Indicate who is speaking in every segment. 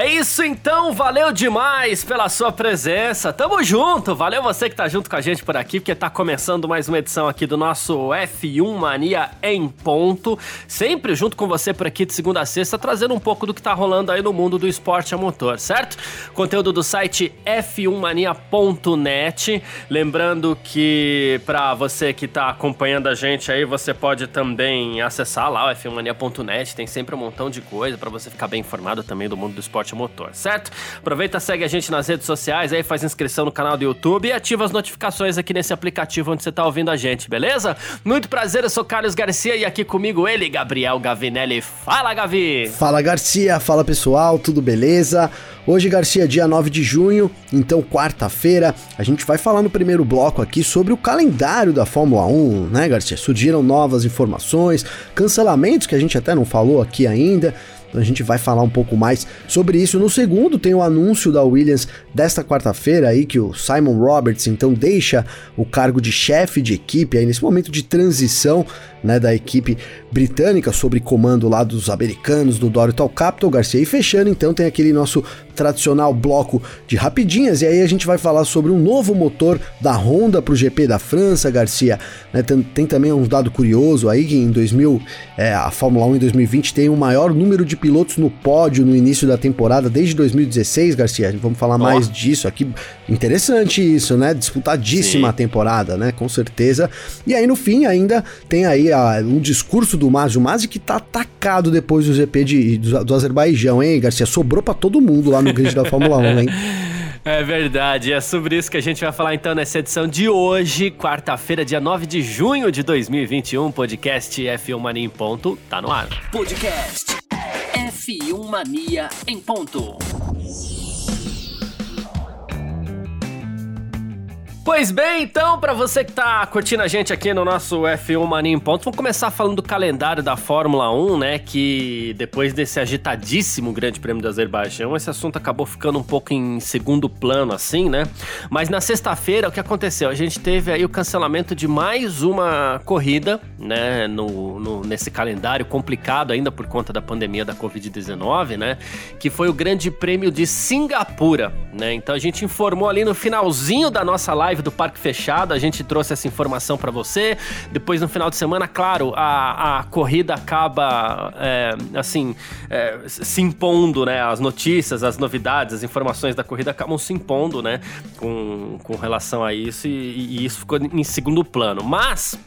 Speaker 1: É isso então, valeu demais pela sua presença. Tamo junto, valeu você que tá junto com a gente por aqui, porque tá começando mais uma edição aqui do nosso F1 Mania em ponto. Sempre junto com você por aqui de segunda a sexta, trazendo um pouco do que tá rolando aí no mundo do esporte a motor, certo? Conteúdo do site f1mania.net. Lembrando que para você que tá acompanhando a gente aí, você pode também acessar lá o f1mania.net, tem sempre um montão de coisa para você ficar bem informado também do mundo do esporte esporte motor, certo? Aproveita, segue a gente nas redes sociais, aí faz inscrição no canal do YouTube e ativa as notificações aqui nesse aplicativo onde você tá ouvindo a gente, beleza? Muito prazer, eu sou Carlos Garcia e aqui comigo ele, Gabriel Gavinelli. Fala, Gavi!
Speaker 2: Fala, Garcia! Fala, pessoal, tudo beleza? Hoje, Garcia, dia 9 de junho, então quarta-feira, a gente vai falar no primeiro bloco aqui sobre o calendário da Fórmula 1, né, Garcia? Surgiram novas informações, cancelamentos que a gente até não falou aqui ainda. Então a gente vai falar um pouco mais sobre isso. No segundo tem o anúncio da Williams desta quarta-feira aí que o Simon Roberts então deixa o cargo de chefe de equipe aí nesse momento de transição, né, da equipe britânica sobre comando lá dos americanos do Dorital Capital Garcia. E fechando então tem aquele nosso tradicional bloco de rapidinhas, e aí a gente vai falar sobre um novo motor da Honda para o GP da França, Garcia. Né, tem, tem, também um dado curioso aí que em 2000, é, a Fórmula 1 em 2020 tem o maior número de pilotos no pódio no início da temporada desde 2016, Garcia. Vamos falar oh. mais disso aqui. Interessante isso, né? Disputadíssima a temporada, né? Com certeza. E aí no fim ainda tem aí a, um discurso do Mazio Mazzi que tá atacado depois do GP de, do, do Azerbaijão, hein, Garcia? Sobrou para todo mundo lá no grid da Fórmula 1, hein?
Speaker 1: É verdade, é sobre isso que a gente vai falar então nessa edição de hoje, quarta-feira, dia 9 de junho de 2021, podcast F1 Mania em ponto, tá no ar.
Speaker 3: Podcast F1 Mania em ponto.
Speaker 1: Pois bem, então, para você que tá curtindo a gente aqui no nosso F1 Mania em Ponto, vamos começar falando do calendário da Fórmula 1, né? Que depois desse agitadíssimo Grande Prêmio do Azerbaijão, esse assunto acabou ficando um pouco em segundo plano, assim, né? Mas na sexta-feira, o que aconteceu? A gente teve aí o cancelamento de mais uma corrida, né? No, no nesse calendário complicado ainda por conta da pandemia da Covid-19, né? Que foi o Grande Prêmio de Singapura, né? Então a gente informou ali no finalzinho da nossa live live do Parque Fechado, a gente trouxe essa informação para você. Depois, no final de semana, claro, a, a corrida acaba, é, assim, é, se impondo, né? As notícias, as novidades, as informações da corrida acabam se impondo, né? Com, com relação a isso, e, e isso ficou em segundo plano. Mas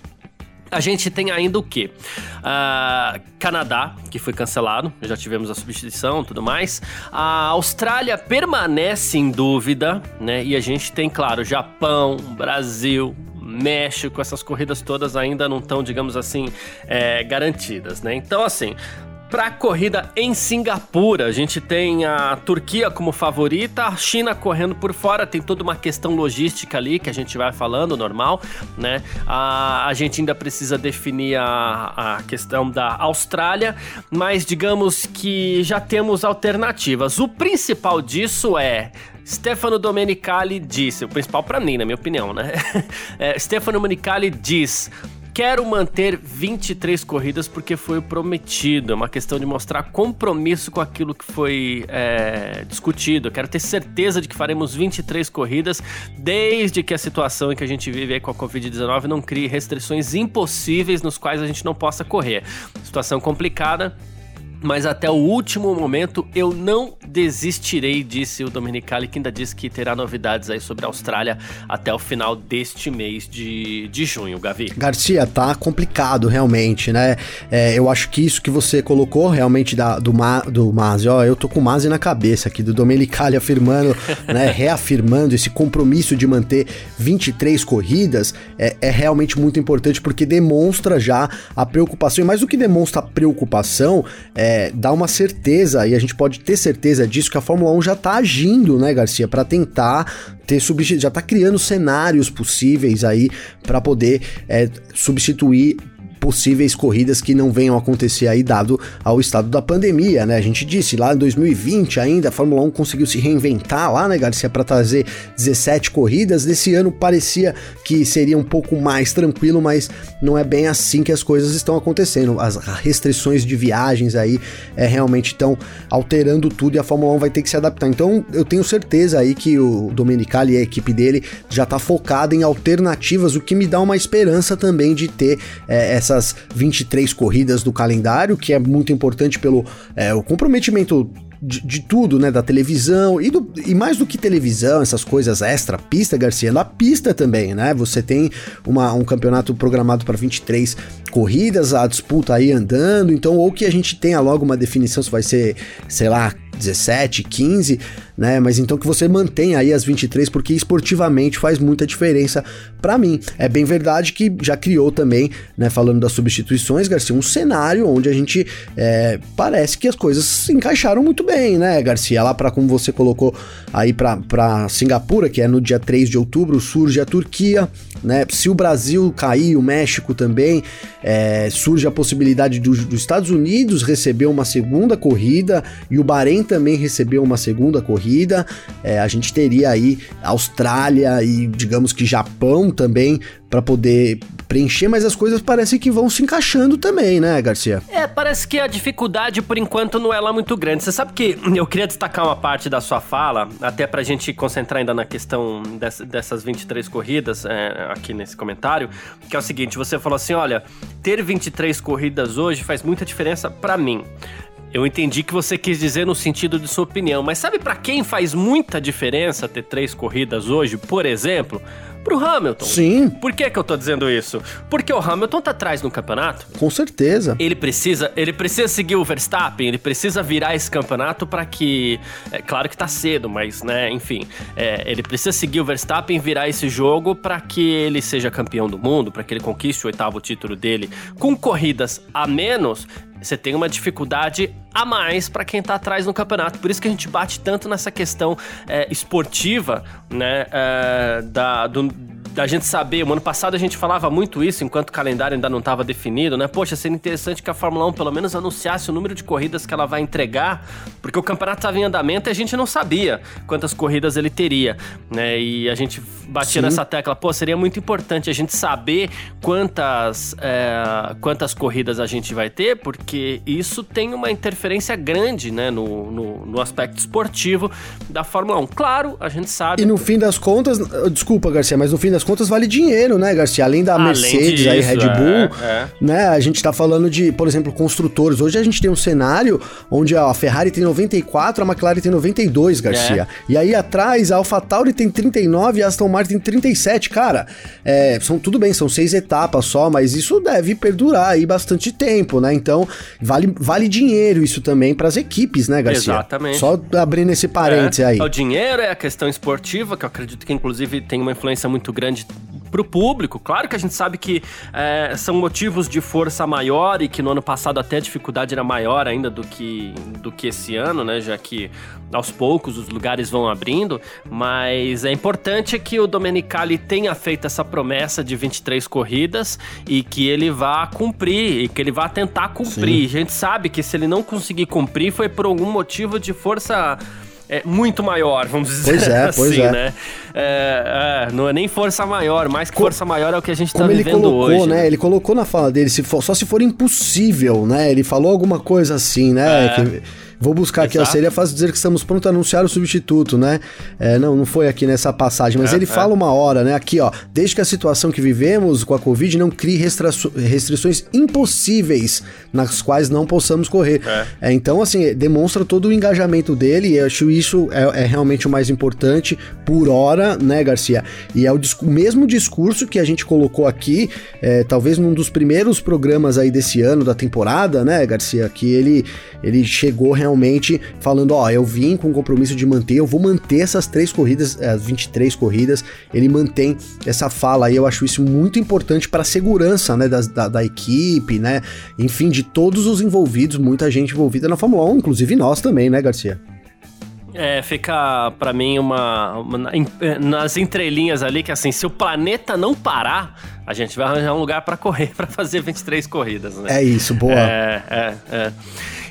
Speaker 1: a gente tem ainda o quê? Uh, Canadá, que foi cancelado, já tivemos a substituição tudo mais. A Austrália permanece em dúvida, né? E a gente tem, claro, Japão, Brasil, México, essas corridas todas ainda não estão, digamos assim, é, garantidas, né? Então, assim, para a corrida em Singapura, a gente tem a Turquia como favorita, a China correndo por fora, tem toda uma questão logística ali que a gente vai falando, normal, né? A, a gente ainda precisa definir a, a questão da Austrália, mas digamos que já temos alternativas. O principal disso é Stefano Domenicali disse, o principal para mim, na minha opinião, né? É, Stefano Domenicali diz: Quero manter 23 corridas porque foi o prometido. É uma questão de mostrar compromisso com aquilo que foi é, discutido. Quero ter certeza de que faremos 23 corridas, desde que a situação em que a gente vive com a Covid-19 não crie restrições impossíveis nos quais a gente não possa correr. Situação complicada, mas até o último momento eu não desistirei, disse o Dominicali, que ainda disse que terá novidades aí sobre a Austrália até o final deste mês de, de junho, Gavi.
Speaker 2: Garcia, tá complicado realmente, né? É, eu acho que isso que você colocou realmente da, do, Ma, do ó, eu tô com o Mazzi na cabeça aqui, do Domenicali afirmando, né, reafirmando esse compromisso de manter 23 corridas, é, é realmente muito importante porque demonstra já a preocupação, e mais do que demonstra a preocupação, é é, dá uma certeza, e a gente pode ter certeza disso, que a Fórmula 1 já está agindo, né, Garcia, para tentar ter substituir, já está criando cenários possíveis aí para poder é, substituir possíveis corridas que não venham acontecer aí, dado ao estado da pandemia, né? A gente disse lá em 2020 ainda, a Fórmula 1 conseguiu se reinventar lá, né, Garcia, para trazer 17 corridas. Desse ano parecia que seria um pouco mais tranquilo, mas não é bem assim que as coisas estão acontecendo. As restrições de viagens aí é, realmente estão alterando tudo e a Fórmula 1 vai ter que se adaptar. Então eu tenho certeza aí que o Domenicali e a equipe dele já tá focada em alternativas, o que me dá uma esperança também de ter é, essas 23 corridas do calendário, que é muito importante pelo é, o comprometimento de, de, tudo, né? Da televisão e, do, e mais do que televisão, essas coisas extra pista, Garcia, na pista também, né? Você tem uma, um campeonato programado para 23 corridas, a disputa aí andando, então ou que a gente tenha logo uma definição se vai ser, sei lá, 17, 15, né? Mas então que você mantenha aí as 23, porque esportivamente faz muita diferença para mim. É bem verdade que já criou também, né? Falando das substituições, Garcia, um cenário onde a gente é, parece que as coisas se encaixaram muito bem, né, Garcia? Lá para como você colocou aí para Singapura, que é no dia 3 de outubro, surge a Turquia, né? Se o Brasil cair, o México também, é, surge a possibilidade do, dos Estados Unidos receber uma segunda corrida e o Bahrein também receber uma segunda corrida. É, a gente teria aí Austrália e digamos que Japão também para poder preencher, mas as coisas parecem que vão se encaixando também, né, Garcia?
Speaker 1: É, parece que a dificuldade por enquanto não é lá muito grande. Você sabe que eu queria destacar uma parte da sua fala, até pra gente concentrar ainda na questão dessas 23 corridas é, aqui nesse comentário, que é o seguinte, você falou assim, olha, ter 23 corridas hoje faz muita diferença para mim. Eu entendi que você quis dizer no sentido de sua opinião, mas sabe para quem faz muita diferença ter três corridas hoje, por exemplo? Pro Hamilton.
Speaker 2: Sim.
Speaker 1: Por que que eu tô dizendo isso? Porque o Hamilton tá atrás no campeonato.
Speaker 2: Com certeza.
Speaker 1: Ele precisa, ele precisa seguir o Verstappen, ele precisa virar esse campeonato para que, é claro que tá cedo, mas né, enfim, é, ele precisa seguir o Verstappen, virar esse jogo para que ele seja campeão do mundo, para que ele conquiste o oitavo título dele. Com corridas a menos, você tem uma dificuldade a mais para quem tá atrás no campeonato. Por isso que a gente bate tanto nessa questão é, esportiva, né? É, da, do, da gente saber, o ano passado a gente falava muito isso, enquanto o calendário ainda não estava definido, né? Poxa, seria interessante que a Fórmula 1 pelo menos anunciasse o número de corridas que ela vai entregar, porque o campeonato estava em andamento e a gente não sabia quantas corridas ele teria, né? E a gente batia Sim. nessa tecla, pô, seria muito importante a gente saber quantas, é, quantas corridas a gente vai ter, porque isso tem uma interferência grande, né, no, no, no aspecto esportivo da Fórmula 1. Claro, a gente sabe.
Speaker 2: E no fim das contas, desculpa, Garcia, mas no fim das contas vale dinheiro, né, Garcia? Além da Além Mercedes, disso, aí, Red Bull, é, é. né? A gente tá falando de, por exemplo, construtores. Hoje a gente tem um cenário onde a Ferrari tem 94, a McLaren tem 92, Garcia. É. E aí atrás a AlphaTauri tem 39 e a Aston Martin tem 37. Cara, é, são tudo bem, são seis etapas só, mas isso deve perdurar aí bastante tempo, né? Então, vale, vale dinheiro isso também para as equipes, né, Garcia?
Speaker 1: Exatamente.
Speaker 2: Só abrindo esse parênteses
Speaker 1: é.
Speaker 2: aí.
Speaker 1: O dinheiro é a questão esportiva, que eu acredito que inclusive tem uma influência muito grande para o público. Claro que a gente sabe que é, são motivos de força maior e que no ano passado até a dificuldade era maior ainda do que, do que esse ano, né? Já que aos poucos os lugares vão abrindo, mas é importante que o Domenicali tenha feito essa promessa de 23 corridas e que ele vá cumprir, e que ele vá tentar cumprir. Sim. A gente sabe que se ele não conseguir cumprir foi por algum motivo de força é muito maior, vamos dizer
Speaker 2: pois é,
Speaker 1: assim,
Speaker 2: pois é.
Speaker 1: né? É, é, não é nem força maior, mais que Co força maior é o que a gente tá
Speaker 2: vivendo
Speaker 1: ele colocou,
Speaker 2: hoje. Né? né? Ele colocou na fala dele, se for, só se for impossível, né? Ele falou alguma coisa assim, né? É. Que Vou buscar aqui, ó, seria fácil dizer que estamos prontos a anunciar o substituto, né? É, não, não foi aqui nessa passagem, mas é, ele é. fala uma hora, né? Aqui, ó, desde que a situação que vivemos com a Covid não crie restrições impossíveis nas quais não possamos correr. É. é. então, assim, demonstra todo o engajamento dele e eu acho isso é, é realmente o mais importante por hora, né, Garcia? E é o, o mesmo discurso que a gente colocou aqui, é, talvez num dos primeiros programas aí desse ano, da temporada, né, Garcia? Que ele, ele chegou realmente realmente falando: ó, eu vim com o compromisso de manter, eu vou manter essas três corridas, as 23 corridas. Ele mantém essa fala aí, eu acho isso muito importante para a segurança, né, da, da, da, equipe, né, enfim, de todos os envolvidos, muita gente envolvida na Fórmula 1, inclusive nós também, né, Garcia?
Speaker 1: É, fica para mim uma, uma, nas entrelinhas ali que assim, se o planeta não parar, A gente vai arranjar um lugar para correr, para fazer 23 corridas, né?
Speaker 2: É isso, boa.
Speaker 1: É, é, é.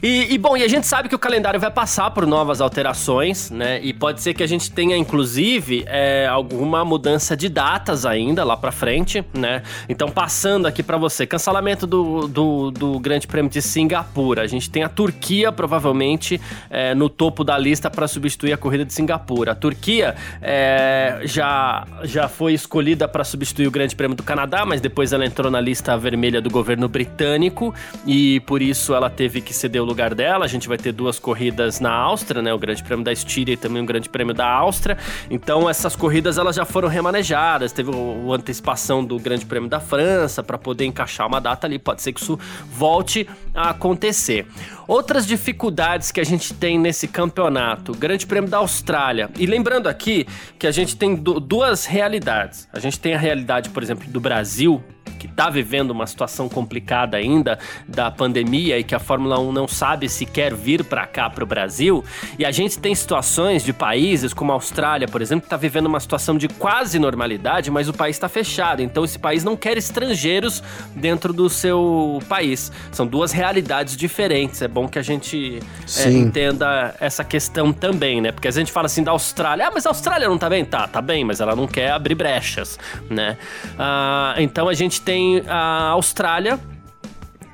Speaker 1: E, e, bom, e a gente sabe que o calendário vai passar por novas alterações, né? E pode ser que a gente tenha, inclusive, é, alguma mudança de datas ainda lá para frente, né? Então, passando aqui para você, cancelamento do, do, do, Grande Prêmio de Singapura. A gente tem a Turquia, provavelmente, é, no topo da lista para substituir a corrida de Singapura. A Turquia é, já, já foi escolhida para substituir o Grande Prêmio do Canadá, mas depois ela entrou na lista vermelha do governo britânico e por isso ela teve que ceder o lugar dela. A gente vai ter duas corridas na Áustria, né? O Grande Prêmio da Estíria e também o Grande Prêmio da Áustria. Então essas corridas elas já foram remanejadas. Teve a antecipação do Grande Prêmio da França para poder encaixar uma data ali. Pode ser que isso volte a acontecer. Outras dificuldades que a gente tem nesse campeonato, Grande Prêmio da Austrália. E lembrando aqui que a gente tem duas realidades. A gente tem a realidade, por exemplo, do Brasil, que está vivendo uma situação complicada ainda da pandemia e que a Fórmula 1 não sabe se quer vir para cá, para o Brasil. E a gente tem situações de países como a Austrália, por exemplo, que está vivendo uma situação de quase normalidade, mas o país está fechado. Então esse país não quer estrangeiros dentro do seu país. São duas realidades diferentes. É bom que a gente é, entenda essa questão também, né? Porque a gente fala assim da Austrália, ah, mas a Austrália não tá bem? Tá, tá bem, mas ela não quer abrir brechas, né? Ah, então a gente tem a Austrália,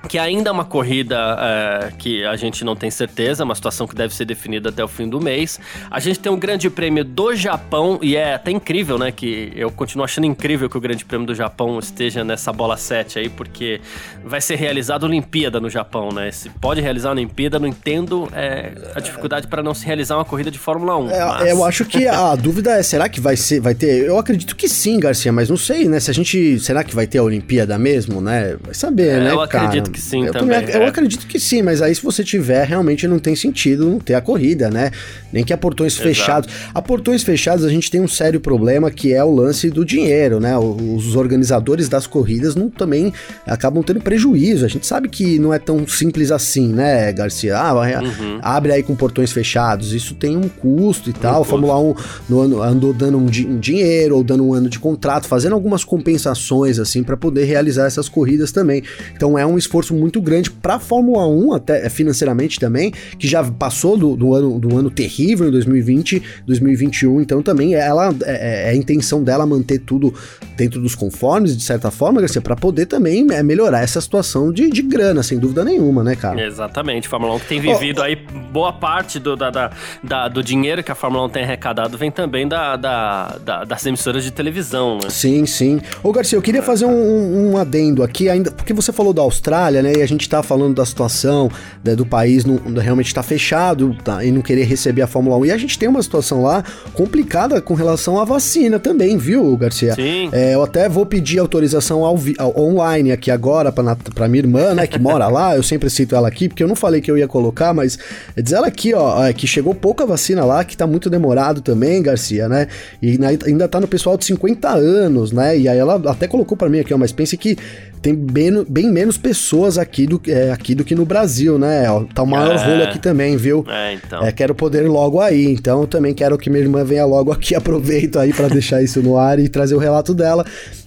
Speaker 1: que ainda é uma corrida é, que a gente não tem certeza, uma situação que deve ser definida até o fim do mês. A gente tem um grande prêmio do Japão, e é até incrível, né? Que eu continuo achando incrível que o grande prêmio do Japão esteja nessa bola 7 aí, porque vai ser realizada a Olimpíada no Japão, né? Se pode realizar a Olimpíada, não entendo é, a dificuldade para não se realizar uma corrida de Fórmula 1.
Speaker 2: É, mas... Eu acho que a dúvida é, será que vai ser, vai ter? Eu acredito que sim, Garcia, mas não sei, né? Se a gente, será que vai ter a Olimpíada mesmo, né? Vai saber,
Speaker 1: é,
Speaker 2: né,
Speaker 1: Eu acredito que sim
Speaker 2: eu
Speaker 1: também.
Speaker 2: é. Eu acredito que sim, mas aí se você tiver, realmente não tem sentido não ter a corrida, né? Nem que a portões Exato. fechados. A portões fechados a gente tem um sério problema que é o lance do dinheiro, né? Os organizadores das corridas não também acabam tendo prejuízo. A gente sabe que não é tão simples assim, né, Garcia? Ah, uhum. abre aí com portões fechados. Isso tem um custo e tal. Um Fórmula 1 no ano, andou dando um, di um dinheiro ou dando um ano de contrato, fazendo algumas compensações assim para poder realizar essas corridas também. Então é um esforço muito grande para a Fórmula 1, até financeiramente também, que já passou do, do, ano, do ano terrível em 2020, 2021, então também ela é, é, é a intenção dela manter tudo dentro dos conformes, de certa forma, Garcia, para poder também é, melhorar essa situação de, de grana, sem dúvida nenhuma, né, cara?
Speaker 1: Exatamente, Fórmula 1 que tem vivido oh, aí boa parte do, da, da, da, do dinheiro que a Fórmula 1 tem arrecadado vem também da, da, da, das emissoras de televisão, né?
Speaker 2: Sim, sim. Ô, Garcia, eu queria fazer um, um adendo aqui, ainda porque você falou da Austrália, né, e a gente tá falando da situação né, do país não, realmente tá fechado tá, e não querer receber a Fórmula 1, e a gente tem uma situação lá complicada com relação à vacina também, viu, Garcia?
Speaker 1: Sim.
Speaker 2: É, eu até vou pedir autorização ao, ao online aqui agora para minha irmã, né, que mora lá. Eu sempre cito ela aqui, porque eu não falei que eu ia colocar, mas diz ela aqui, ó, é, que chegou pouca vacina lá, que tá muito demorado também, Garcia, né? E ainda tá no pessoal de 50 anos, né? E aí ela até colocou para mim aqui, ó, mas pense que tem bem, bem menos pessoas aqui do, é, aqui do que no Brasil, né? Ó, tá o maior é. rolo aqui também, viu?
Speaker 1: É, então.
Speaker 2: É, quero poder ir logo aí, então eu também quero que minha irmã venha logo aqui. Aproveito aí para deixar isso no ar e trazer o relato dela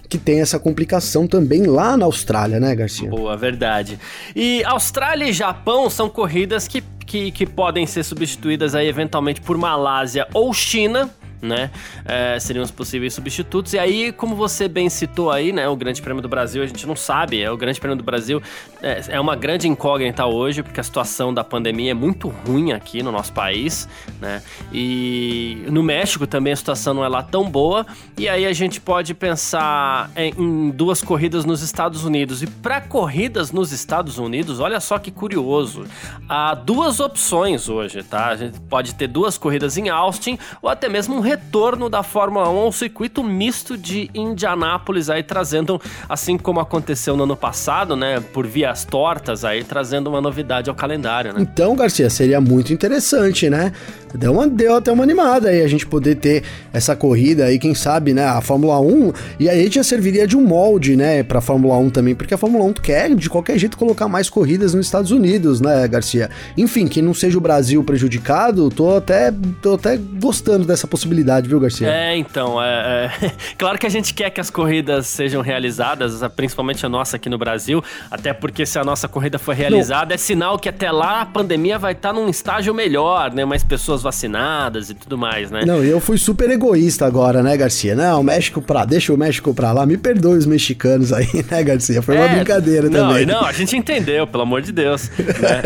Speaker 2: que tem essa complicação também lá na Austrália, né, Garcia?
Speaker 1: Boa, verdade. E Austrália e Japão são corridas que, que, que podem ser substituídas aí eventualmente por Malásia ou China né? É, seriam os possíveis substitutos. E aí, como você bem citou aí, né? O Grande Prêmio do Brasil, a gente não sabe. É, o Grande Prêmio do Brasil é, é uma grande incógnita hoje, porque a situação da pandemia é muito ruim aqui no nosso país, né? E no México também a situação não é lá tão boa. E aí a gente pode pensar em, em duas corridas nos Estados Unidos. E para corridas nos Estados Unidos, olha só que curioso. Há duas opções hoje, tá? A gente pode ter duas corridas em Austin ou até mesmo um retorno da Fórmula 1 ao circuito misto de Indianápolis, aí trazendo, assim como aconteceu no ano passado, né, por vias tortas, aí trazendo uma novidade ao calendário, né?
Speaker 2: Então, Garcia, seria muito interessante, né? Deu, uma, deu até uma animada aí a gente poder ter essa corrida aí, quem sabe, né? A Fórmula 1. E aí já serviria de um molde, né, pra Fórmula 1 também, porque a Fórmula 1 quer, de qualquer jeito, colocar mais corridas nos Estados Unidos, né, Garcia? Enfim, que não seja o Brasil prejudicado, tô até, tô até gostando dessa possibilidade, viu, Garcia?
Speaker 1: É, então, é, é... claro que a gente quer que as corridas sejam realizadas, principalmente a nossa aqui no Brasil, até porque se a nossa corrida for realizada, não. é sinal que até lá a pandemia vai estar num estágio melhor, né? Mais pessoas vacinadas e tudo mais, né?
Speaker 2: Não, eu fui super egoísta agora, né, Garcia? Não, o México pra. Deixa o México pra lá. Me perdoe os mexicanos aí, né, Garcia? Foi uma é, brincadeira
Speaker 1: não,
Speaker 2: também.
Speaker 1: Não, a gente entendeu, pelo amor de Deus. né?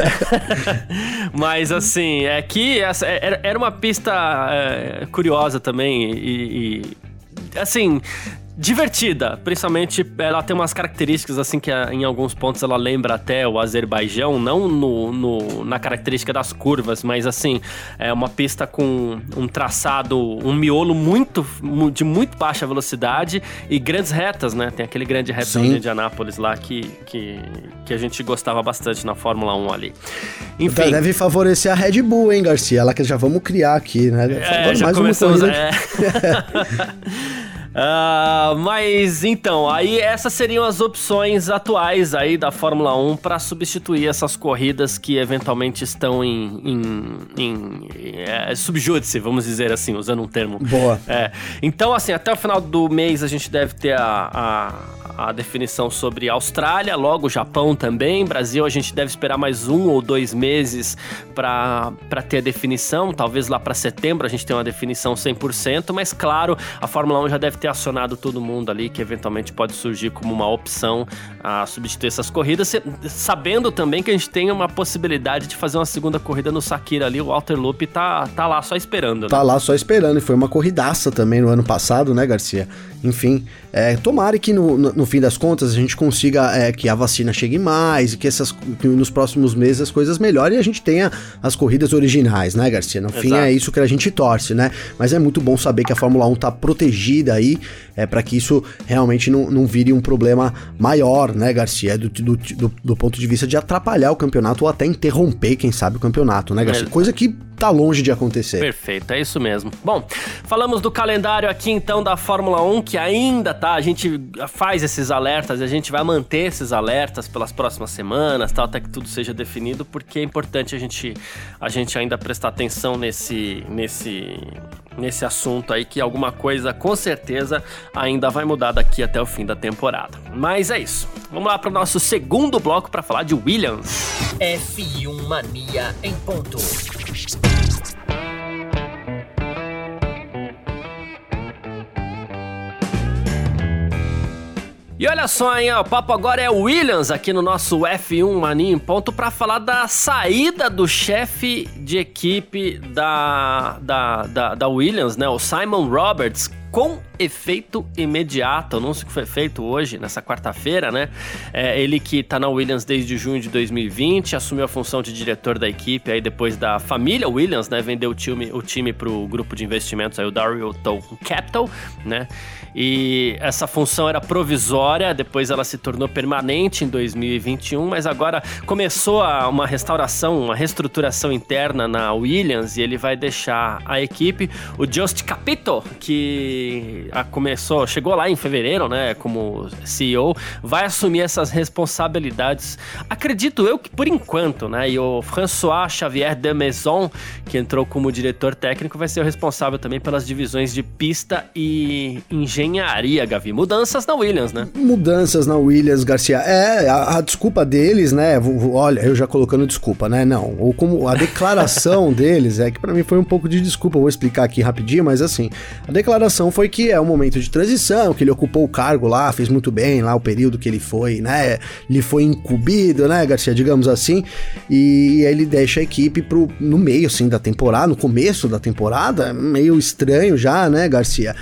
Speaker 1: Mas assim, é que essa, é, era uma pista é, curiosa também e, e assim divertida, principalmente ela tem umas características assim que em alguns pontos ela lembra até o Azerbaijão, não no, no, na característica das curvas, mas assim, é uma pista com um traçado, um miolo muito de muito baixa velocidade e grandes retas, né? Tem aquele grande retão de Indianápolis lá que, que, que a gente gostava bastante na Fórmula 1 ali.
Speaker 2: Enfim, deve favorecer a Red Bull, hein, Garcia? Ela que já vamos criar aqui, né?
Speaker 1: É, já mais começamos, uma corrida. É. Uh, mas então, aí essas seriam as opções atuais aí da Fórmula 1 para substituir essas corridas que eventualmente estão em, em, em é, subjúdice, vamos dizer assim, usando um termo.
Speaker 2: Boa.
Speaker 1: É. Então, assim, até o final do mês a gente deve ter a, a a definição sobre Austrália, logo Japão também. Brasil a gente deve esperar mais um ou dois meses para ter a definição. Talvez lá para setembro a gente tenha uma definição 100%, mas claro, a Fórmula 1 já deve ter acionado todo mundo ali que eventualmente pode surgir como uma opção a substituir essas corridas, sabendo também que a gente tem uma possibilidade de fazer uma segunda corrida no Sakira ali. O Walter Loop tá, tá lá só esperando. Né?
Speaker 2: Tá lá só esperando, e foi uma corridaça também no ano passado, né, Garcia? Enfim, é, tomara que no, no, no, fim das contas a gente consiga é, que a vacina chegue mais e que, essas, que nos próximos meses as coisas melhorem e a gente tenha as corridas originais, né, Garcia? No Exato. fim é isso que a gente torce, né? Mas é muito bom saber que a Fórmula 1 tá protegida aí é, para que isso realmente não, não vire um problema maior, né, Garcia? Do, do, do, do ponto de vista de atrapalhar o campeonato ou até interromper, quem sabe, o campeonato, né, Garcia? Coisa que tá longe de acontecer.
Speaker 1: Perfeito, é isso mesmo. Bom, falamos do calendário aqui então da Fórmula 1, que ainda tá, a gente faz esses alertas e a gente vai manter esses alertas pelas próximas semanas, tal, até que tudo seja definido, porque é importante a gente, a gente ainda prestar atenção nesse, nesse, nesse assunto aí, que alguma coisa com certeza ainda vai mudar daqui até o fim da temporada. Mas é isso. Vamos lá para o nosso segundo bloco para falar de Williams.
Speaker 3: F1 Mania em ponto.
Speaker 1: E olha só, hein, o papo agora é Williams aqui no nosso F1 Mania em ponto para falar da saída do chefe de equipe da, da, da, da Williams, né, o Simon Roberts, com efeito imediato. Anúncio que foi feito hoje, nessa quarta-feira, né? É, ele que tá na Williams desde junho de 2020, assumiu a função de diretor da equipe aí depois da família Williams, né? Vendeu o time, o time pro grupo de investimentos aí, o Dario Capital, né? E essa função era provisória, depois ela se tornou permanente em 2021, mas agora começou uma restauração, uma reestruturação interna na Williams e ele vai deixar a equipe. O Just Capito, que a, começou, chegou lá em fevereiro, né, como CEO, vai assumir essas responsabilidades. Acredito eu que por enquanto, né? E o François Xavier de Maison, que entrou como diretor técnico, vai ser o responsável também pelas divisões de pista e engenharia engenharia, Gavi. Mudanças na Williams, né?
Speaker 2: Mudanças na Williams, Garcia. É, a, a desculpa deles, né? Olha, eu já colocando desculpa, né? Não. Ou como a declaração deles é que para mim foi um pouco de desculpa. Eu vou explicar aqui rapidinho, mas assim, a declaração foi que é um momento de transição, que ele ocupou o cargo lá, fez muito bem lá o período que ele foi, né? Ele foi incumbido, né, Garcia, digamos assim. E ele deixa a equipe pro, no meio, assim, da temporada, no começo da temporada, meio estranho já, né, Garcia?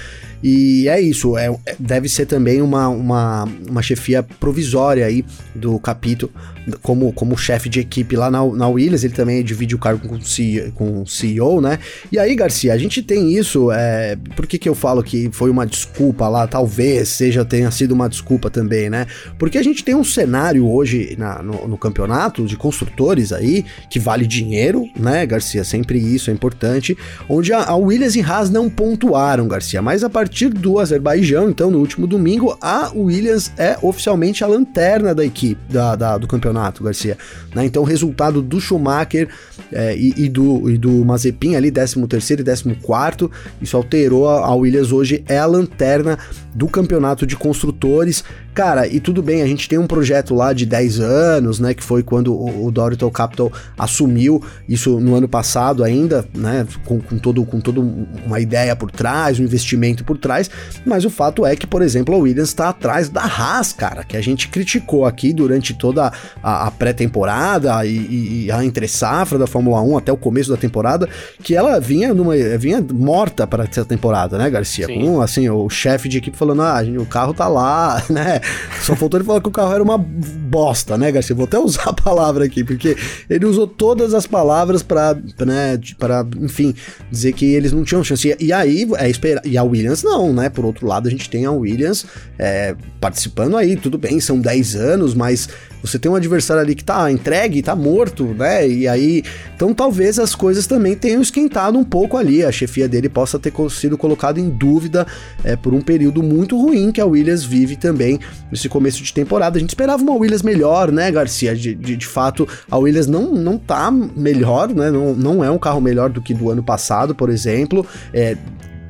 Speaker 2: E é isso, é, é, deve ser também uma, uma, uma chefia provisória aí do capítulo, como, como chefe de equipe lá na, na Williams, ele também divide o cargo com o, CEO, com o CEO, né? E aí, Garcia, a gente tem isso, é, por que que eu falo que foi uma desculpa lá, talvez seja, tenha sido uma desculpa também, né? Porque a gente tem um cenário hoje na, no, no campeonato de construtores aí, que vale dinheiro, né, Garcia? Sempre isso é importante, onde a, a Williams e Haas não pontuaram, Garcia, mas a partir do Azerbaijão, então, no último domingo, a Williams é oficialmente a lanterna da equipe, da, da do campeonato Garcia. Né? Então, resultado do Schumacher é, e, e, do, e do Mazepin ali, 13 terceiro e 14 isso alterou a, a Williams hoje, é a lanterna do campeonato de construtores. Cara, e tudo bem, a gente tem um projeto lá de 10 anos, né, que foi quando o, o Dorital Capital assumiu isso no ano passado ainda, né, com, com, todo, com toda uma ideia por trás, um investimento por trás, mas o fato é que, por exemplo, a Williams está atrás da Haas, cara, que a gente criticou aqui durante toda a, a pré-temporada e, e, a entre-safra da Fórmula 1 até o começo da temporada, que ela vinha numa vinha morta para essa temporada, né, Garcia? Sim. Com, assim, o chefe de equipe falando, ah, o carro tá lá, né, só faltou ele falar que o carro era uma bosta, né, Garcia? Vou até usar a palavra aqui, porque ele usou todas as palavras para, né, para, enfim, dizer que eles não tinham chance. E, e aí, é esperar. E a Williams não, né? Por outro lado, a gente tem a Williams é, participando aí, tudo bem, são 10 anos, mas você tem um adversário ali que tá entregue, tá morto, né? E aí. Então talvez as coisas também tenham esquentado um pouco ali. A chefia dele possa ter sido colocado em dúvida é, por um período muito ruim que a Williams vive também nesse começo de temporada. A gente esperava uma Williams melhor, né, Garcia? De, de, de fato, a Williams não, não tá melhor, né? Não, não é um carro melhor do que do ano passado, por exemplo. É,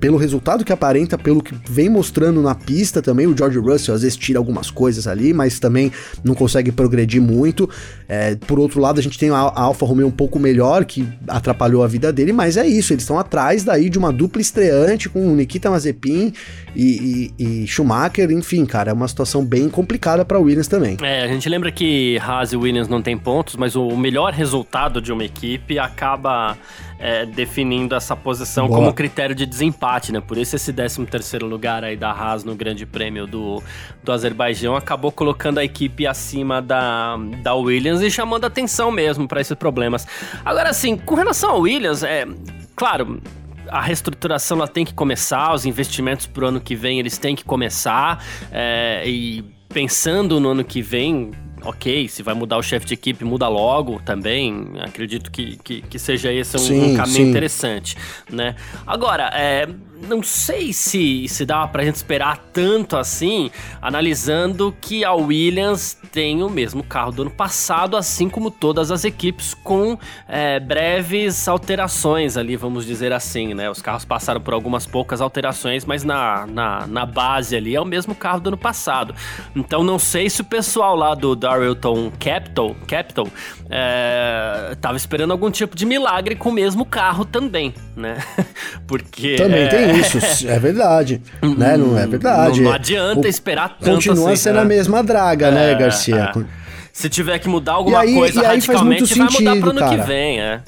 Speaker 2: pelo resultado que aparenta, pelo que vem mostrando na pista também, o George Russell às vezes tira algumas coisas ali, mas também não consegue progredir muito. É, por outro lado, a gente tem a, Alfa Romeo um pouco melhor, que atrapalhou a vida dele, mas é isso, eles estão atrás daí de uma dupla estreante com Nikita Mazepin e, e, e Schumacher, enfim, cara, é uma situação bem complicada para Williams também.
Speaker 1: É, a gente lembra que Haas e Williams não tem pontos, mas o melhor resultado de uma equipe acaba é, definindo essa posição Boa. como critério de desempate, né? Por isso esse 13 terceiro lugar aí da Haas no Grande Prêmio do, do Azerbaijão acabou colocando a equipe acima da, da Williams e chamando atenção mesmo para esses problemas. Agora, assim, com relação ao Williams, é claro, a reestruturação ela tem que começar, os investimentos para o ano que vem eles têm que começar é, e pensando no ano que vem ok, se vai mudar o chefe de equipe, muda logo também. Acredito que, que, que seja esse um, sim, um caminho sim. interessante, né? Agora, é, não sei se, se dá pra gente esperar tanto assim, analisando que a Williams tem o mesmo carro do ano passado, assim como todas as equipes, com é, breves alterações ali, vamos dizer assim, né? Os carros passaram por algumas poucas alterações, mas na, na, na base ali é o mesmo carro do ano passado. Então não sei se o pessoal lá do Darrellton Capital, Capital é, tava esperando algum tipo de milagre com o mesmo carro também, né? Porque.
Speaker 2: Também é... tem isso, é verdade. né? Não é verdade.
Speaker 1: Não, não adianta o, esperar tanto
Speaker 2: Continua
Speaker 1: assim,
Speaker 2: sendo né? a mesma draga, né, é, Garcia? É.
Speaker 1: Se tiver que mudar alguma aí, coisa radicalmente, vai mudar pro ano cara. que vem, é.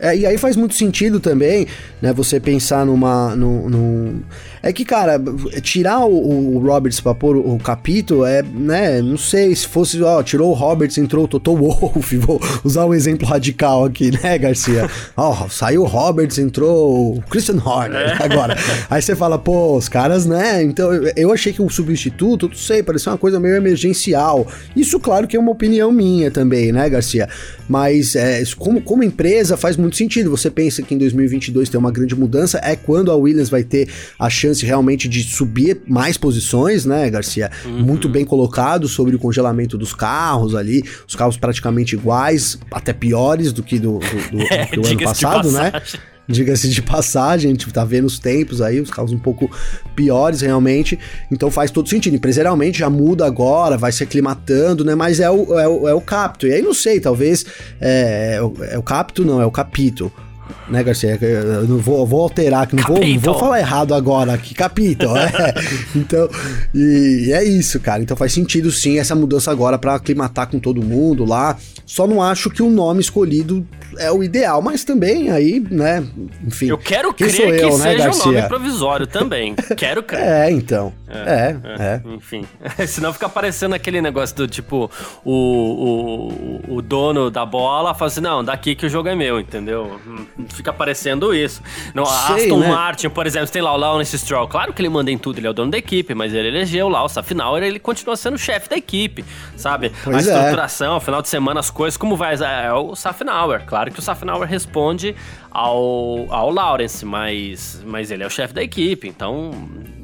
Speaker 2: É, e aí faz muito sentido também, né, você pensar numa, num, num, é que, cara, tirar o, o Roberts pra pôr o, o capítulo é, né, não sei, se fosse, ó, tirou o Roberts, entrou o Toto Wolff, vou usar um exemplo radical aqui, né, Garcia? Ó, saiu o Roberts, entrou o Christian Horner, é. agora. Aí você fala, pô, os caras, né, então eu achei que o substituto, não sei, parecia uma coisa meio emergencial. Isso, claro, que é uma opinião minha também, né, Garcia? Mas é, como, como empresa faz muito sentido. Você pensa que em 2022 tem uma grande mudança, é quando a Williams vai ter a chance chance realmente de subir mais posições, né, Garcia? Uhum. Muito bem colocado sobre o congelamento dos carros ali, os carros praticamente iguais, até piores do que do, do, do, é, do ano passado, né? diga-se de passagem, a gente tá vendo os tempos aí, os carros um pouco piores realmente, então faz todo sentido. Empresarialmente já muda agora, vai se aclimatando, né? Mas é o, é o, é o capto. E aí não sei, talvez é, é, o, é o capto, não, é o capítulo né, Garcia? Eu não vou, vou alterar, que não vou, não vou, falar errado agora, que capítulo, é. Então, e, e, é isso, cara. Então faz sentido sim essa mudança agora para aclimatar com todo mundo lá. Só não acho que o nome escolhido é o ideal, mas também aí, né, enfim.
Speaker 1: Eu quero crer que eu, né, seja Garcia? um nome provisório também. quero crer.
Speaker 2: É, então. É, é. é.
Speaker 1: é. Enfim. Senão fica parecendo aquele negócio do tipo, o, o, o dono da bola fala assim: não, daqui que o jogo é meu, entendeu? Fica parecendo isso. Não, Sei, Aston né? Martin, por exemplo, tem lá o Lawrence Stroll. Claro que ele manda em tudo, ele é o dono da equipe, mas ele elegeu lá o Safinauer, ele continua sendo o chefe da equipe, sabe? Pois a é. estruturação, é. final de semana, as coisas, como vai? É o Safinauer. Claro que o Safinauer responde ao, ao Lawrence, mas, mas ele é o chefe da equipe, então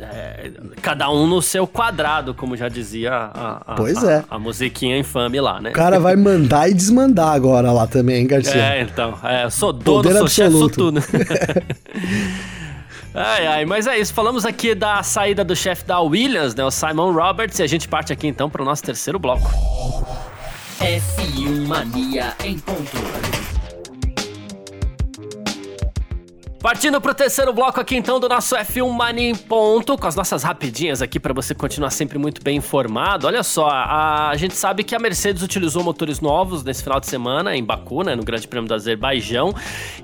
Speaker 1: é, cada um no seu quadrado, como já dizia a, a,
Speaker 2: pois é.
Speaker 1: a, a musiquinha infame lá, né?
Speaker 2: O cara vai mandar e desmandar agora lá também, hein, Garcia?
Speaker 1: É, então, é, sou dono, Poder sou chefe, sou tudo. Ai, ai, mas é isso. Falamos aqui da saída do chefe da Williams, né, o Simon Roberts, e a gente parte aqui então para o nosso terceiro bloco. F1 Mania em ponto. Partindo pro terceiro bloco aqui então do nosso F1 Mania em ponto, com as nossas rapidinhas aqui para você continuar sempre muito bem informado. Olha só, a, a, gente sabe que a Mercedes utilizou motores novos nesse final de semana em Baku, né, no Grande Prêmio do Azerbaijão,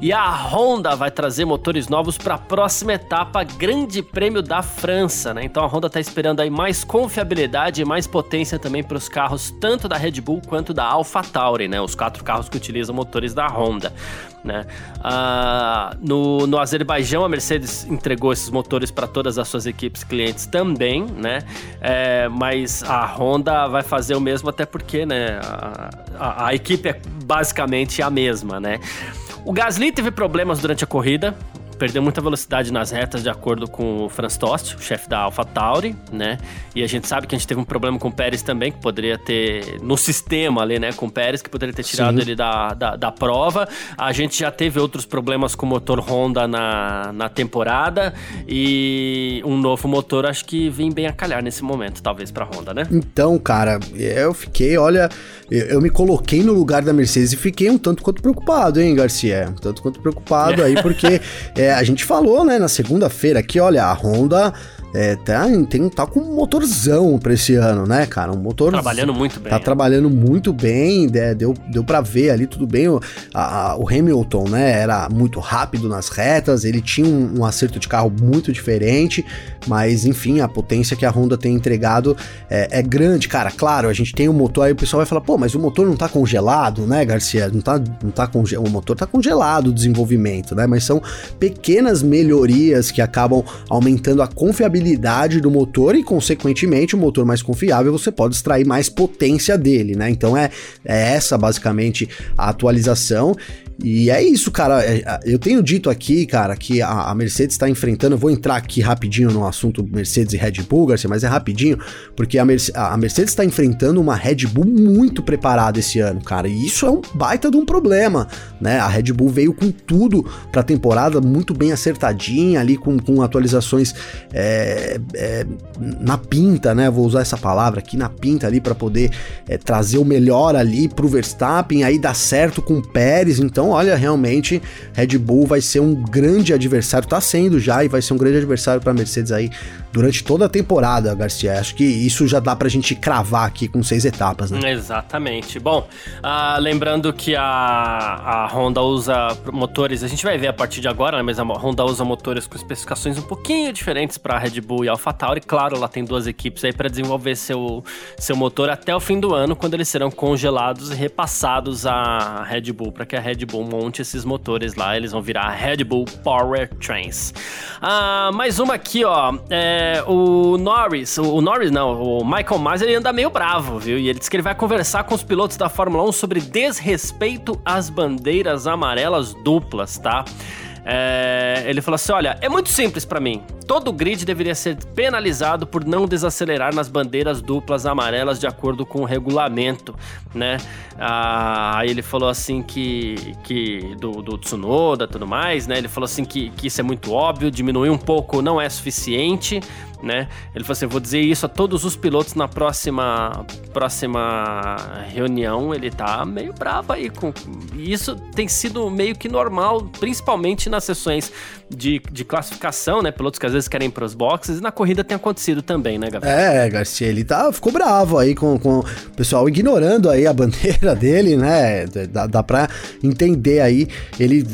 Speaker 1: e a Honda vai trazer motores novos para a próxima etapa, Grande Prêmio da França, né? Então a Honda está esperando aí mais confiabilidade e mais potência também para os carros tanto da Red Bull quanto da AlphaTauri, né? Os quatro carros que utilizam motores da Honda, né? Uh, no no Azerbaijão, a Mercedes entregou esses motores para todas as suas equipes clientes também, né? É, mas a Honda vai fazer o mesmo, até porque, né? A, a, a equipe é basicamente a mesma, né? O Gasly teve problemas durante a corrida, perdeu muita velocidade nas retas, de acordo com o Franz Tost, o chefe da AlphaTauri, né? E a gente sabe que a gente teve um problema com o Pérez também, que poderia ter, no sistema ali, né, com o Pérez, que poderia ter tirado Sim. ele da, da, da, prova. A gente já teve outros problemas com o motor Honda na, na temporada e um novo motor acho que vem bem a calhar nesse momento, talvez, pra Honda, né?
Speaker 2: Então, cara, eu fiquei, olha, eu, eu me coloquei no lugar da Mercedes e fiquei um tanto quanto preocupado, hein, Garcia? Um tanto quanto preocupado aí, porque é, a gente falou, né, na segunda-feira que, olha, a Honda é, tá, tem, tá com um motorzão pra esse ano, né, cara? Um motor.
Speaker 1: Trabalhando muito bem.
Speaker 2: Tá
Speaker 1: né?
Speaker 2: trabalhando muito bem, né? deu, deu pra ver ali tudo bem. O, a, o Hamilton, né, era muito rápido nas retas, ele tinha um, um, acerto de carro muito diferente, mas enfim, a potência que a Honda tem entregado é, é, grande, cara. Claro, a gente tem um motor, aí o pessoal vai falar, pô, mas o motor não tá congelado, né, Garcia? Não tá, não tá congelado, o motor tá congelado o desenvolvimento, né? Mas são pequenas melhorias que acabam aumentando a confiabilidade confiabilidade do motor e, consequentemente, o motor mais confiável você pode extrair mais potência dele, né? Então é, é essa basicamente a atualização. E é isso, cara. É, eu tenho dito aqui, cara, que a, Mercedes está enfrentando. Eu vou entrar aqui rapidinho no assunto Mercedes e Red Bull, Garcia, mas é rapidinho, porque a, a Mercedes está enfrentando uma Red Bull muito preparada esse ano, cara. E isso é um baita de um problema, né? A Red Bull veio com tudo para a temporada, muito bem acertadinha ali, com, com atualizações é, é, na pinta, né? Vou usar essa palavra aqui, na pinta ali, para poder é, trazer o melhor ali pro Verstappen, aí dá certo com o Pérez, então então, olha, realmente, Red Bull vai ser um grande adversário, tá sendo já, e vai ser um grande adversário para Mercedes aí durante toda a temporada, Garcia. Acho que isso já dá pra gente cravar aqui com seis etapas, né?
Speaker 1: Exatamente. Bom, uh, lembrando que a, a Honda usa motores, a gente vai ver a partir de agora, né? Mas a Honda usa motores com especificações um pouquinho diferentes para Red Bull e AlphaTauri. Claro, ela tem duas equipes aí para desenvolver seu, seu motor até o fim do ano, quando eles serão congelados e repassados à Red Bull, para que a Red Bull monte esses motores lá, eles vão virar Red Bull Powertrains. Ah, mais uma aqui, ó. É, o Norris, o, Norris não, o Michael Masi, ele anda meio bravo, viu? E ele disse que ele vai conversar com os pilotos da Fórmula 1 sobre desrespeito às bandeiras amarelas duplas, tá? É, ele falou assim: olha, é muito simples para mim. Todo grid deveria ser penalizado por não desacelerar nas bandeiras duplas amarelas de acordo com o regulamento, né? Ah, aí ele falou assim que, que do, do Tsunoda tudo mais, né? Ele falou assim que, que isso é muito óbvio, diminuir um pouco não é suficiente, né? Ele falou assim: vou dizer isso a todos os pilotos na próxima, próxima reunião. Ele tá meio bravo aí com. E isso tem sido meio que normal, principalmente nas sessões de, de classificação, né? Pilotos que às vezes querem ir pros boxes, e na corrida tem acontecido também, né,
Speaker 2: Gabriel? É, Garcia, ele tá, ficou bravo aí com, com o pessoal ignorando aí a bandeira dele, né? Dá, dá pra entender aí. Ele.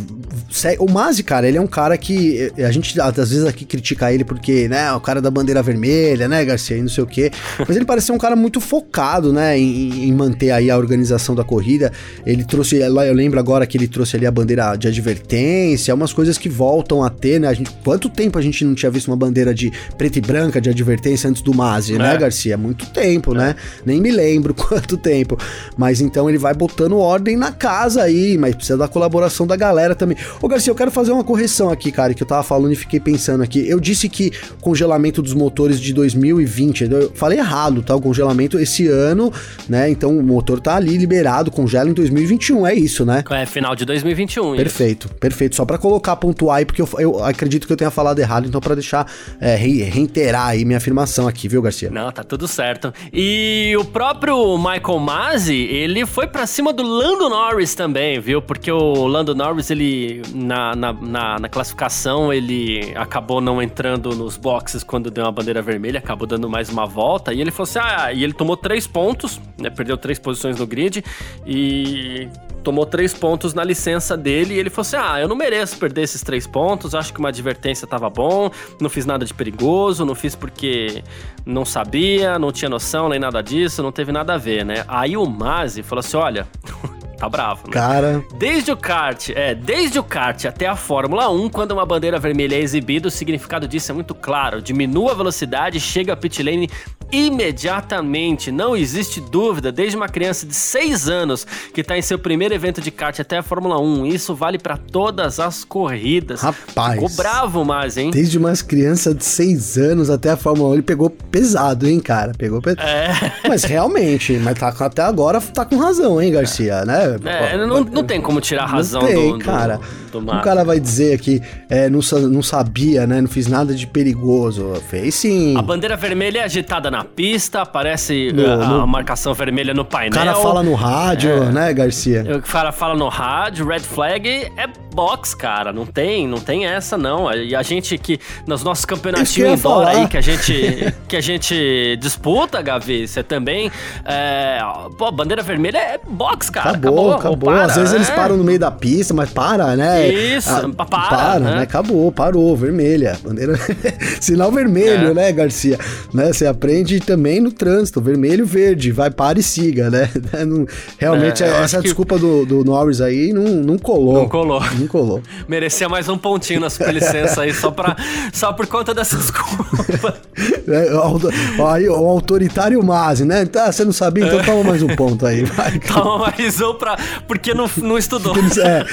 Speaker 2: O Mazi, cara, ele é um cara que a gente às vezes aqui critica ele porque, né, o cara da bandeira vermelha, né, Garcia, e não sei o quê. Mas ele parece ser um cara muito focado, né, em, em manter aí a organização da corrida. Ele trouxe, eu lembro agora que ele trouxe ali a bandeira de advertência, umas coisas que voltam a ter, né? A gente, quanto tempo a gente não tinha visto uma bandeira de preto e branca de advertência antes do Mazi, né, é. né, Garcia? Muito tempo, é. né? Nem me lembro quanto tempo. Mas então ele vai botando ordem na casa aí, mas precisa da colaboração da galera também. Ô, Garcia, eu quero fazer uma correção aqui, cara, que eu tava falando e fiquei pensando aqui. Eu disse que congelamento dos motores de 2020, eu falei errado, tá? O congelamento esse ano, né? Então o motor tá ali liberado, congela em 2021, é isso, né?
Speaker 1: É, final de 2021.
Speaker 2: Perfeito, isso. perfeito. Só para colocar, pontuar aí, porque eu, eu, acredito que eu tenha falado errado, então para deixar, é, reiterar aí minha afirmação aqui, viu, Garcia?
Speaker 1: Não, tá tudo certo. E o próprio Michael Masi, ele foi para cima do Lando Norris também, viu? Porque o Lando Norris, ele, na, na, na, na classificação, ele acabou não entrando nos boxes quando deu uma bandeira vermelha, acabou dando mais uma volta, e ele falou assim, ah, e ele tomou três pontos, né, perdeu três posições no grid, e tomou três pontos na licença dele e ele falou assim: Ah, eu não mereço perder esses três pontos, acho que uma advertência tava bom, não fiz nada de perigoso, não fiz porque não sabia, não tinha noção nem nada disso, não teve nada a ver, né? Aí o Mazi falou assim: olha. tá bravo, né?
Speaker 2: Cara.
Speaker 1: Desde o kart, é, desde o kart até a Fórmula 1, quando uma bandeira vermelha é exibida, o significado disso é muito claro. Diminua a velocidade, chega a pit lane imediatamente. Não existe dúvida, desde uma criança de 6 anos que está em seu primeiro evento de kart até a Fórmula 1. Isso vale para todas as corridas.
Speaker 2: Rapaz.
Speaker 1: Ficou bravo mais, hein?
Speaker 2: Desde umas crianças de 6 anos até a Fórmula 1, ele pegou pesado, hein, cara? Pegou pesado. É. Mas realmente, mas tá, até agora tá com razão, hein, Garcia, né?
Speaker 1: É, não, não tem como tirar a razão
Speaker 2: não tem, do, cara. Do, do o cara vai dizer que é, não, não sabia, né? Não fiz nada de perigoso. Fez sim.
Speaker 1: A bandeira vermelha é agitada na pista, aparece no, a, no... a, marcação vermelha no painel. O
Speaker 2: cara fala no rádio, é, né, Garcia?
Speaker 1: O cara fala no rádio, red flag é box, cara. Não tem, não tem essa, não. E a gente que, nos nossos campeonatinhos indoor aí, que a gente, que a gente disputa, Gavi, você também, é, pô, bandeira vermelha é box, cara.
Speaker 2: Acabou, acabou. acabou. Para, Às vezes eles é. param no meio da pista, mas para, né?
Speaker 1: Isso, ah, para.
Speaker 2: Para, né? né? Acabou, parou, vermelha. Bandeira... Sinal vermelho, é. né, Garcia? Né? Você aprende também no trânsito, vermelho, verde, vai, para e siga, né? Realmente, é, essa desculpa que... do, do Norris aí não, não colou.
Speaker 1: Não colou.
Speaker 2: Não colou.
Speaker 1: Merecia mais um pontinho na licença aí, só, pra, só por conta dessa desculpa.
Speaker 2: É, o, aí, o autoritário Mazi, né? Tá, você não sabia, então toma mais um ponto aí. Vai.
Speaker 1: Toma mais um pra... porque não, não estudou.
Speaker 2: É,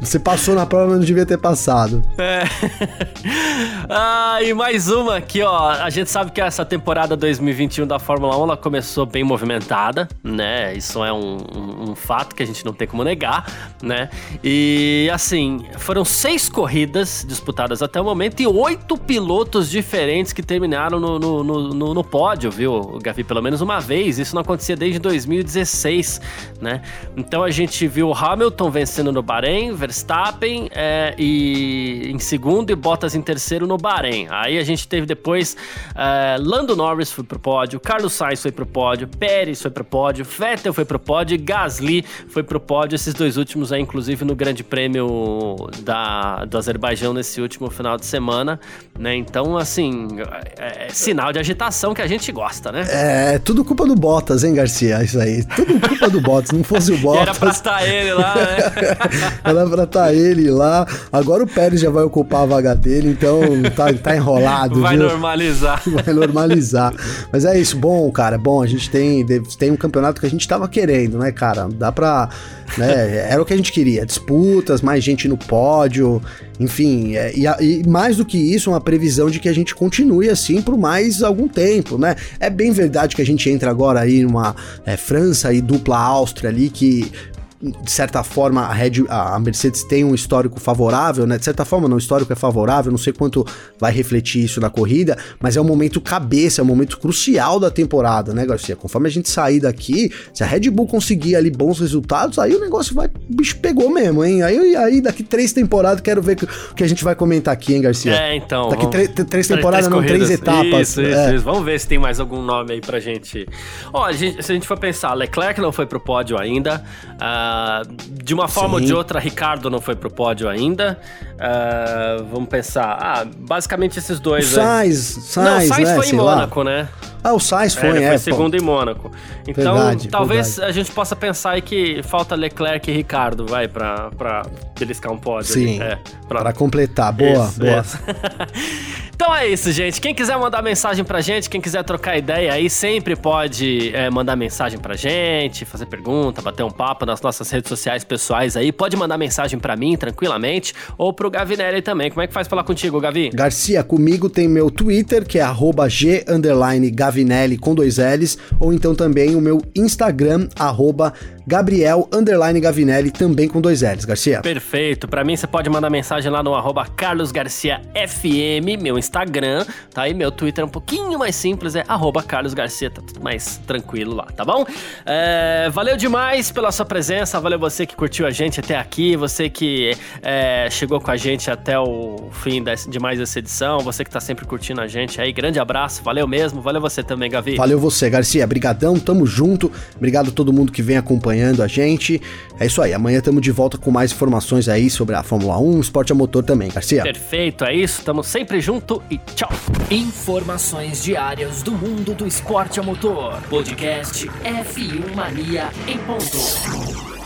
Speaker 2: você passou na prova, mas não devia ter passado.
Speaker 1: É. Ah, e mais uma aqui, ó. A gente sabe que essa temporada 2021 da Fórmula 1 ela começou bem movimentada, né? Isso é um, um, um fato que a gente não tem como negar, né? E assim, foram seis corridas disputadas até o momento e oito pilotos diferentes que terminaram no, no, no, no pódio, viu, Gavi? Pelo menos uma vez. Isso não acontecia desde 2016, né? Então a gente viu Hamilton vencendo no Bahrein, Verstappen é, e em segundo e Bottas em terceiro no Bahrein. Aí a gente teve depois é, Lando Norris foi pro pódio, Carlos Sainz foi pro pódio, Pérez foi pro pódio, Vettel foi pro pódio e Gasly foi pro pódio. Esses dois últimos aí, inclusive, no Grande Prêmio da, do Azerbaijão nesse último final de semana, né? Então, assim, é, é sinal de agitação que a gente gosta, né?
Speaker 2: É, tudo culpa do Bottas, hein, Garcia? Isso aí. Tudo culpa do Bottas. Não fosse o Bottas.
Speaker 1: era pra estar ele lá, né?
Speaker 2: era pra estar ele lá. Agora o Pérez já vai ocupar a vaga dele, então tá, tá enrolado.
Speaker 1: Vai viu? normalizar.
Speaker 2: Vai normalizar. Mas é isso, bom, cara. Bom, a gente tem, tem um campeonato que a gente tava querendo, né, cara? Dá pra. Né, era o que a gente queria. Disputas, mais gente no pódio, enfim. É, e, e, mais do que isso, uma previsão de que a gente continue assim por mais algum tempo, né? É bem verdade que a gente entra agora aí numa é, França e dupla Áustria ali, que de certa forma, a, Red, a Mercedes tem um histórico favorável, né? De certa forma, não, o histórico é favorável, não sei quanto vai refletir isso na corrida, mas é um momento cabeça, é um momento crucial da temporada, né, Garcia? Conforme a gente sair daqui, se a Red Bull conseguir ali bons resultados, aí o negócio vai. O bicho pegou mesmo, hein? Aí, aí daqui três temporadas, quero ver o que a gente vai comentar aqui, hein, Garcia?
Speaker 1: É, então.
Speaker 2: Daqui três, três temporadas, não, três etapas.
Speaker 1: Isso, isso, é. isso. Vamos ver se tem mais algum nome aí pra gente. Ó, gente, se a gente for pensar, Leclerc não foi pro pódio ainda. Uh, de uma forma Sim. ou de outra, Ricardo não foi pro pódio ainda. Uh, vamos pensar. Ah, basicamente esses dois.
Speaker 2: O Sainz, Sainz, não, Sainz
Speaker 1: né, foi em Mônaco, lá. né?
Speaker 2: Ah, o Sainz foi,
Speaker 1: é. Ele
Speaker 2: é,
Speaker 1: foi segundo em Mônaco. Então, verdade, talvez verdade. a gente possa pensar aí que falta Leclerc e Ricardo, vai, pra, pra beliscar um pódio.
Speaker 2: Sim,
Speaker 1: é,
Speaker 2: pra... pra completar. Boa, isso, boa. Isso.
Speaker 1: então é isso, gente. Quem quiser mandar mensagem pra gente, quem quiser trocar ideia aí, sempre pode é, mandar mensagem pra gente, fazer pergunta, bater um papo nas nossas redes sociais pessoais aí. Pode mandar mensagem pra mim, tranquilamente, ou pro Gavinelli também. Como é que faz falar contigo, Gavi?
Speaker 2: Garcia, comigo tem meu Twitter, que é g Gavinelli com dois L's, ou então também o meu Instagram, arroba Gabriel underline Gavinelli, também com dois L's, Garcia.
Speaker 1: Perfeito. Para mim, você pode mandar mensagem lá no arroba Carlos Garcia FM, meu Instagram, tá? E meu Twitter é um pouquinho mais simples, é arroba Carlos Garcia, tá tudo mais tranquilo lá, tá bom? É, valeu demais pela sua presença, valeu você que curtiu a gente até aqui, você que é, chegou com a gente até o fim de mais essa edição, você que tá sempre curtindo a gente aí, grande abraço, valeu mesmo, valeu você também, Gavi.
Speaker 2: Valeu você, Garcia, brigadão, tamo junto, obrigado a todo mundo que vem acompanhando acompanhando a gente. É isso aí, amanhã estamos de volta com mais informações aí sobre a Fórmula 1, esporte a motor também, Garcia.
Speaker 1: Perfeito, é isso, estamos sempre junto e tchau.
Speaker 3: Informações diárias do mundo do esporte a motor. Podcast F1 Mania em ponto.